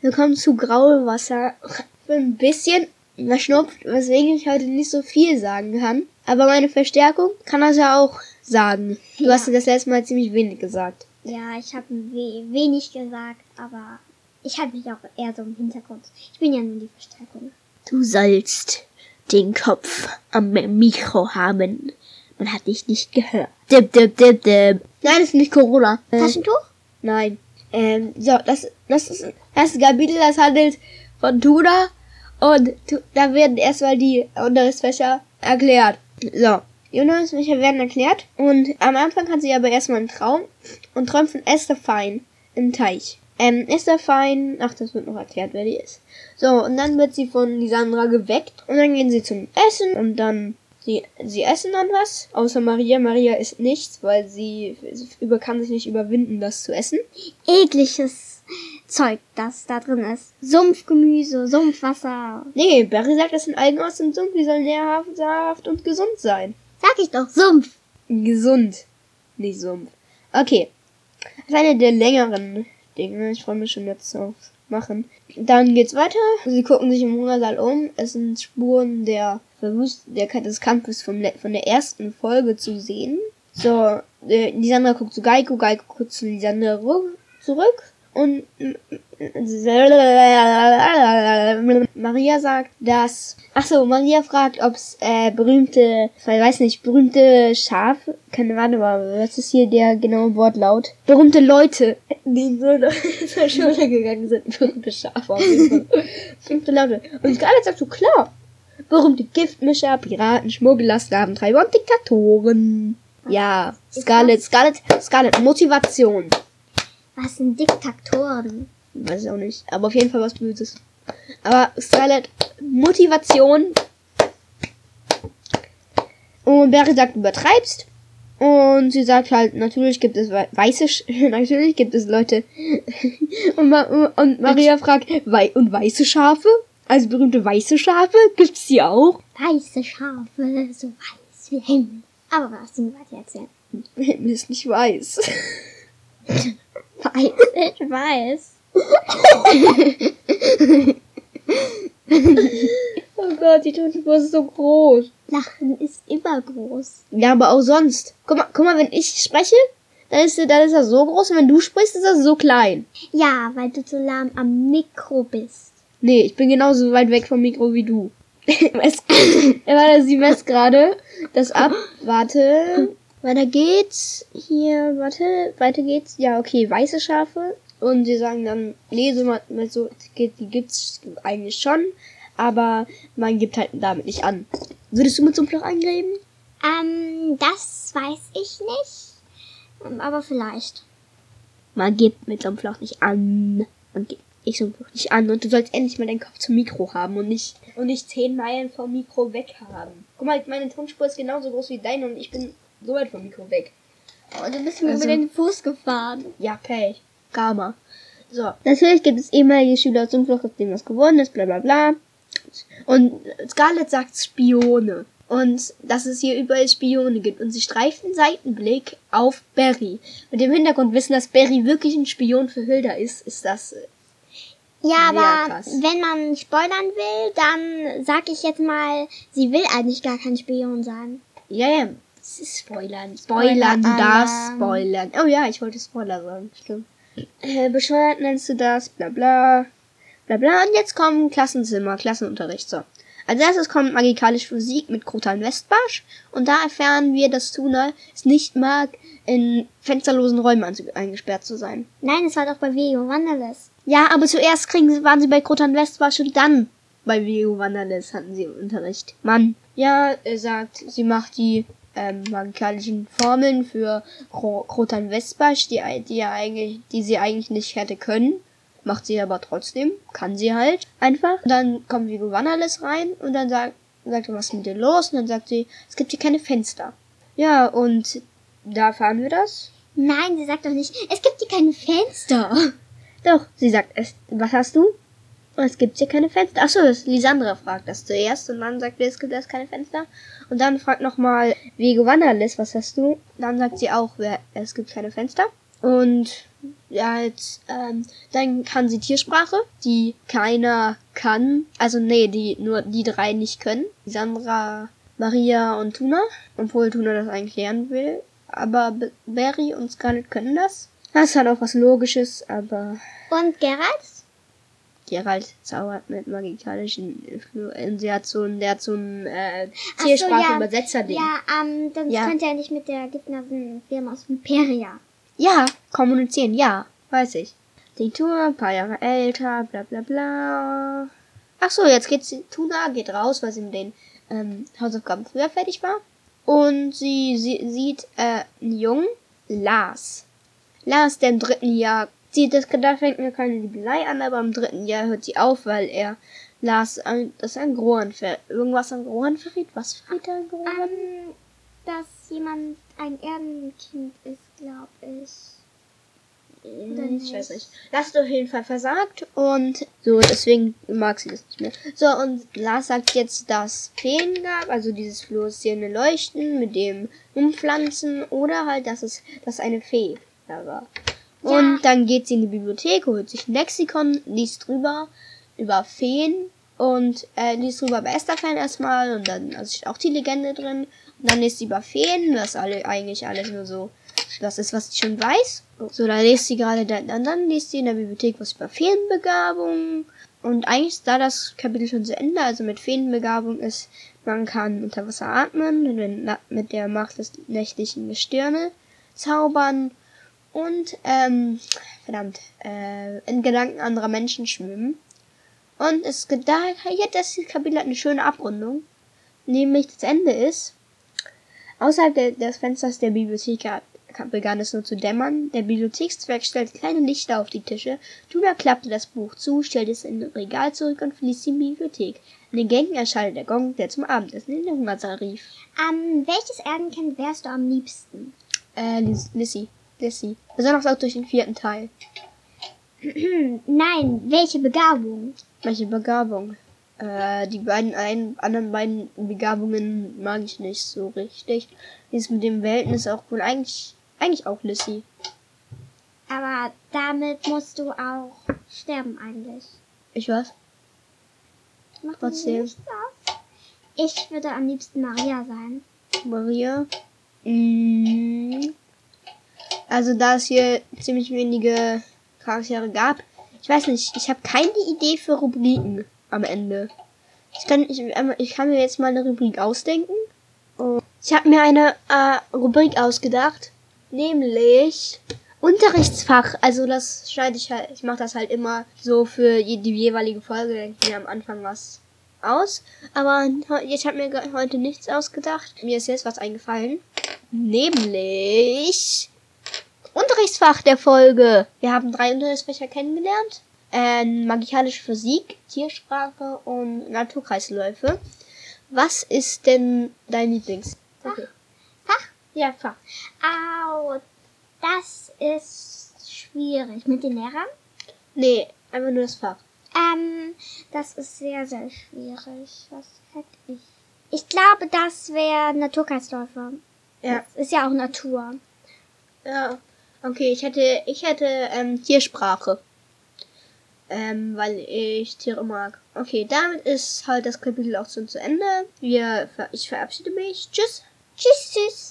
Wir kommen zu Grauwasser. Ich bin ein bisschen verschnupft, weswegen ich heute nicht so viel sagen kann. Aber meine Verstärkung kann das ja auch sagen. Du Ja. hast das letzte Mal ziemlich wenig gesagt. Ja, ich habe we wenig gesagt, aber ich halte mich auch eher so im Hintergrund. Ich bin ja nur die Verstärkung. Du sollst den Kopf am Mikro haben. Man hat dich nicht gehört. Dip, dip, dip, dip. Nein, das ist nicht Corona. Taschentuch? nein. Ähm, so, das, das ist das Kapitel, das handelt von Tuna. Und da werden erstmal die Unterrichtsfächer erklärt. So, die Unterrichtsfächer werden erklärt. Und am Anfang hat sie aber erstmal einen Traum und träumt von Esther Fein im Teich. Ähm, Esther Fein, ach, das wird noch erklärt, wer die ist. So, und dann wird sie von Lisandra geweckt und dann gehen sie zum Essen und dann sie, sie essen dann was. Außer Maria. Maria isst nichts, weil sie über, kann sich nicht überwinden, das zu essen. Ekliges Zeug, das da drin ist. Sumpfgemüse, Sumpfwasser. Nee, Barry sagt, das sind Algen aus dem Sumpf, die sollen nährhaft und gesund sein. Sag ich doch, Sumpf. Gesund, nicht Sumpf. Okay. Das ist eine der längeren Dinge. Ich freue mich schon jetzt auf machen. Dann geht's weiter. Sie gucken sich im Hungersaal um. Es sind Spuren der Verwüst der des Kampfes vom, von der ersten Folge zu sehen. So, äh, Lisandra guckt zu Geiko, Geiko guckt zu Lisandra zurück. Und Maria sagt, dass. Ach so, Maria fragt, ob's äh, berühmte, ich weiß nicht, berühmte Schafe. Keine warte mal, was ist hier der genaue Wortlaut? Berühmte Leute, die in so zur Schule gegangen sind. Berühmte Schafe. Berühmte Leute. Und Scarlett sagt so, klar. Berühmte Giftmischer, Piraten, Schmuggler, Sklaventreiber und Diktatoren. Ja, Scarlett, Scarlett, Scarlett, Motivation. Was sind Diktatoren? Weiß ich auch nicht. Aber auf jeden Fall was Böses. Aber Scarlett, Motivation. Und Barry sagt, du übertreibst. Und sie sagt halt, natürlich gibt es wei- weiße, Sch natürlich gibt es Leute. und, Ma und Maria fragt, wei und weiße Schafe? Also berühmte weiße Schafe? Gibt's die auch? Weiße Schafe, so weiß wie Himmel. Aber was du mir weiter erzählen? Himmel ist nicht weiß. Weiß, ich weiß. oh Gott, die Tonspur ist so groß. Lachen ist immer groß. Ja, aber auch sonst. Guck mal, guck mal, wenn ich spreche, dann ist, dann ist er so groß und wenn du sprichst, ist er so klein. Ja, weil du so lahm am Mikro bist. Nee, ich bin genauso weit weg vom Mikro wie du. es, warte, sie messt gerade das ab. Warte. Weiter geht's. Hier, warte. Weiter geht's. Ja, okay, weiße Schafe. Und sie sagen dann, nee, so, mal- so die gibt's eigentlich schon. Aber man gibt halt damit nicht an. Würdest du mit so einem Loch angeben? Ähm, das weiß ich nicht. Ähm, aber vielleicht. Man gibt mit so einem Loch nicht an. Man gibt ich so nicht an. Und du sollst endlich mal deinen Kopf zum Mikro haben und nicht, und nicht 10 Meilen vom Mikro weg haben. Guck mal, meine Tonspur ist genauso groß wie deine und ich bin so weit vom Mikro weg. Oh, du bist mir Also- über den Fuß gefahren. Ja, Pech. Karma. So. Natürlich gibt es ehemalige Schüler aus Sumpfloch, aus denen was geworden ist, bla bla bla. Und Scarlett sagt Spione. Und dass es hier überall Spione gibt. Und sie streift einen Seitenblick auf Barry. Mit dem Hintergrundwissen, dass Barry wirklich ein Spion für Hilda ist, ist das. äh, Ja, aber krass. wenn man spoilern will, dann sag ich jetzt mal, sie will eigentlich gar kein Spion sein. Ja, ja. Das ist Spoilern. Spoilern, Spoiler-Alarm. spoilern. Oh ja, ich wollte Spoiler sagen. Stimmt. Äh, bescheuert nennst du das, bla bla. Bla bla. Und jetzt kommen Klassenzimmer, Klassenunterricht. So. Als erstes kommt Magikalische Physik mit Krotan Westbarsch. Und da erfahren wir, dass Tuna es nicht mag, in fensterlosen Räumen eingesperrt zu sein. Nein, es war doch bei Vego Wanderless. Ja, aber zuerst kriegen sie, waren sie bei Krotan Westbarsch und dann bei Vio Wanderless hatten sie Unterricht. Mann. Ja, er sagt, sie macht die ähm, magikalischen Formeln für Krotan Westbarsch, die, die, ja eigentlich, die sie eigentlich nicht hätte können. Macht sie aber trotzdem. Kann sie halt einfach. Dann kommt Vigo Wanderless rein und dann sagt, sagt er, was ist mit dir los? Und dann sagt sie, es gibt hier keine Fenster. Ja, und da erfahren wir das. Nein, sie sagt doch nicht, es gibt hier keine Fenster. Doch, sie sagt, es, was hast du? Oh, Es gibt hier keine Fenster. Achso, Lisandra fragt das zuerst und dann sagt sie, es gibt erst keine Fenster. Und dann fragt nochmal Vego Wanderless, was hast du? Dann sagt sie auch, es gibt keine Fenster. Und ja, jetzt, ähm, dann kann sie Tiersprache, die keiner kann. Also nee, die nur die drei nicht können. Sandra, Maria und Tuna. Obwohl Tuna das eigentlich lernen will. Aber B Barry und Scarlett können das. Das hat auch was Logisches, aber Und Gerald? Gerald zaubert mit magikalischen ein, der hat so ein äh, Ach so, Tiersprache-Übersetzer-Ding. Ja, ähm, dann Ja. könnte er nicht mit der gegnerischen Firma aus Imperia. Ja, kommunizieren, ja, weiß ich. Die Tuna, ein paar Jahre älter, bla bla bla. Ach so, jetzt geht sie, Tuna geht raus, weil sie mit den ähm, Hausaufgaben früher fertig war. Und sie, sie sieht äh, einen Jungen, Lars. Lars, der im dritten Jahr sieht das da fängt mir keine Liebelei an, aber im dritten Jahr hört sie auf, weil er Lars ein, das an Grohan ver irgendwas an Grohan verrät. Was verrät er an Grohan? Ähm, dass jemand ein Erdenkind ist, glaube ich. Oder Hm, Ich nicht? weiß nicht. Lars hat auf jeden Fall versagt und so, deswegen mag sie das nicht mehr. So, und Lars sagt jetzt, dass Feen gab, also dieses fluoreszierende Leuchten mit dem Umpflanzen oder halt, dass es, dass eine Fee da war. Ja. Und dann geht sie in die Bibliothek, holt sich ein Lexikon, liest drüber über Feen und äh, liest drüber über Estherfan erstmal und dann also steht auch die Legende drin. Und dann liest sie über Feen, das alle eigentlich alles nur so das ist, was sie schon weiß. So, da liest sie gerade, dann, dann, liest sie in der Bibliothek was über Feenbegabung. Und eigentlich ist da das Kapitel schon zu Ende. Also mit Feenbegabung ist, man kann unter Wasser atmen, mit der Macht des nächtlichen Gestirne zaubern und, ähm, verdammt, äh, in Gedanken anderer Menschen schwimmen. Und es da, jetzt das Kapitel hat eine schöne Abrundung. Nämlich das Ende ist, Außerhalb der, des Fensters der Bibliothek begann es nur zu dämmern. Der Bibliothekszwerg stellte kleine Lichter auf die Tische. Tuna klappte das Buch zu, stellte es in ein Regal zurück und verließ die Bibliothek. In den Gängen erschallte der Gong, der zum Abendessen in den Hungersaal rief. Ähm, welches Erdenkind wärst du am liebsten? Äh, Liz, Lissy. Lissy. Besonders auch durch den vierten Teil. Nein, welche Begabung? Welche Begabung? Äh, die beiden ein, anderen beiden Begabungen mag ich nicht so richtig. Dieses mit dem Welten ist auch wohl eigentlich, eigentlich auch Lissy. Aber damit musst du auch sterben eigentlich. Ich weiß. Macht Trotzdem. nichts aus. Ich würde am liebsten Maria sein. Maria. Mm. Also da es hier ziemlich wenige Charaktere gab, ich weiß nicht, ich habe keine Idee für Rubriken am Ende. Ich kann, ich, ähm, ich kann mir jetzt mal eine Rubrik ausdenken. Ich habe mir eine äh, Rubrik ausgedacht, nämlich Unterrichtsfach. Also das schneide ich halt, ich mache das halt immer so für die jeweilige Folge, denke ich mir am Anfang was aus. Aber ich habe mir heute nichts ausgedacht. Mir ist jetzt was eingefallen. Nämlich Unterrichtsfach der Folge. Wir haben drei Unterrichtsfächer kennengelernt. Ähm, magikalische Physik, Tiersprache und Naturkreisläufe. Was ist denn dein Lieblings? Okay. Fach? Ja, Fach. Au, das ist schwierig. Mit den Lehrern? Nee, einfach nur das Fach. Ähm, das ist sehr, sehr schwierig. Was hätte ich? Ich glaube, das wäre Naturkreisläufe. Ja. Das ist ja auch Natur. Ja. Okay, ich hätte, ich hätte ähm, Tiersprache. Ähm, weil ich Tiere mag. Okay, damit ist halt das Kapitel auch schon zu Ende. Wir, ich verabschiede mich. Tschüss. Tschüss, tschüss.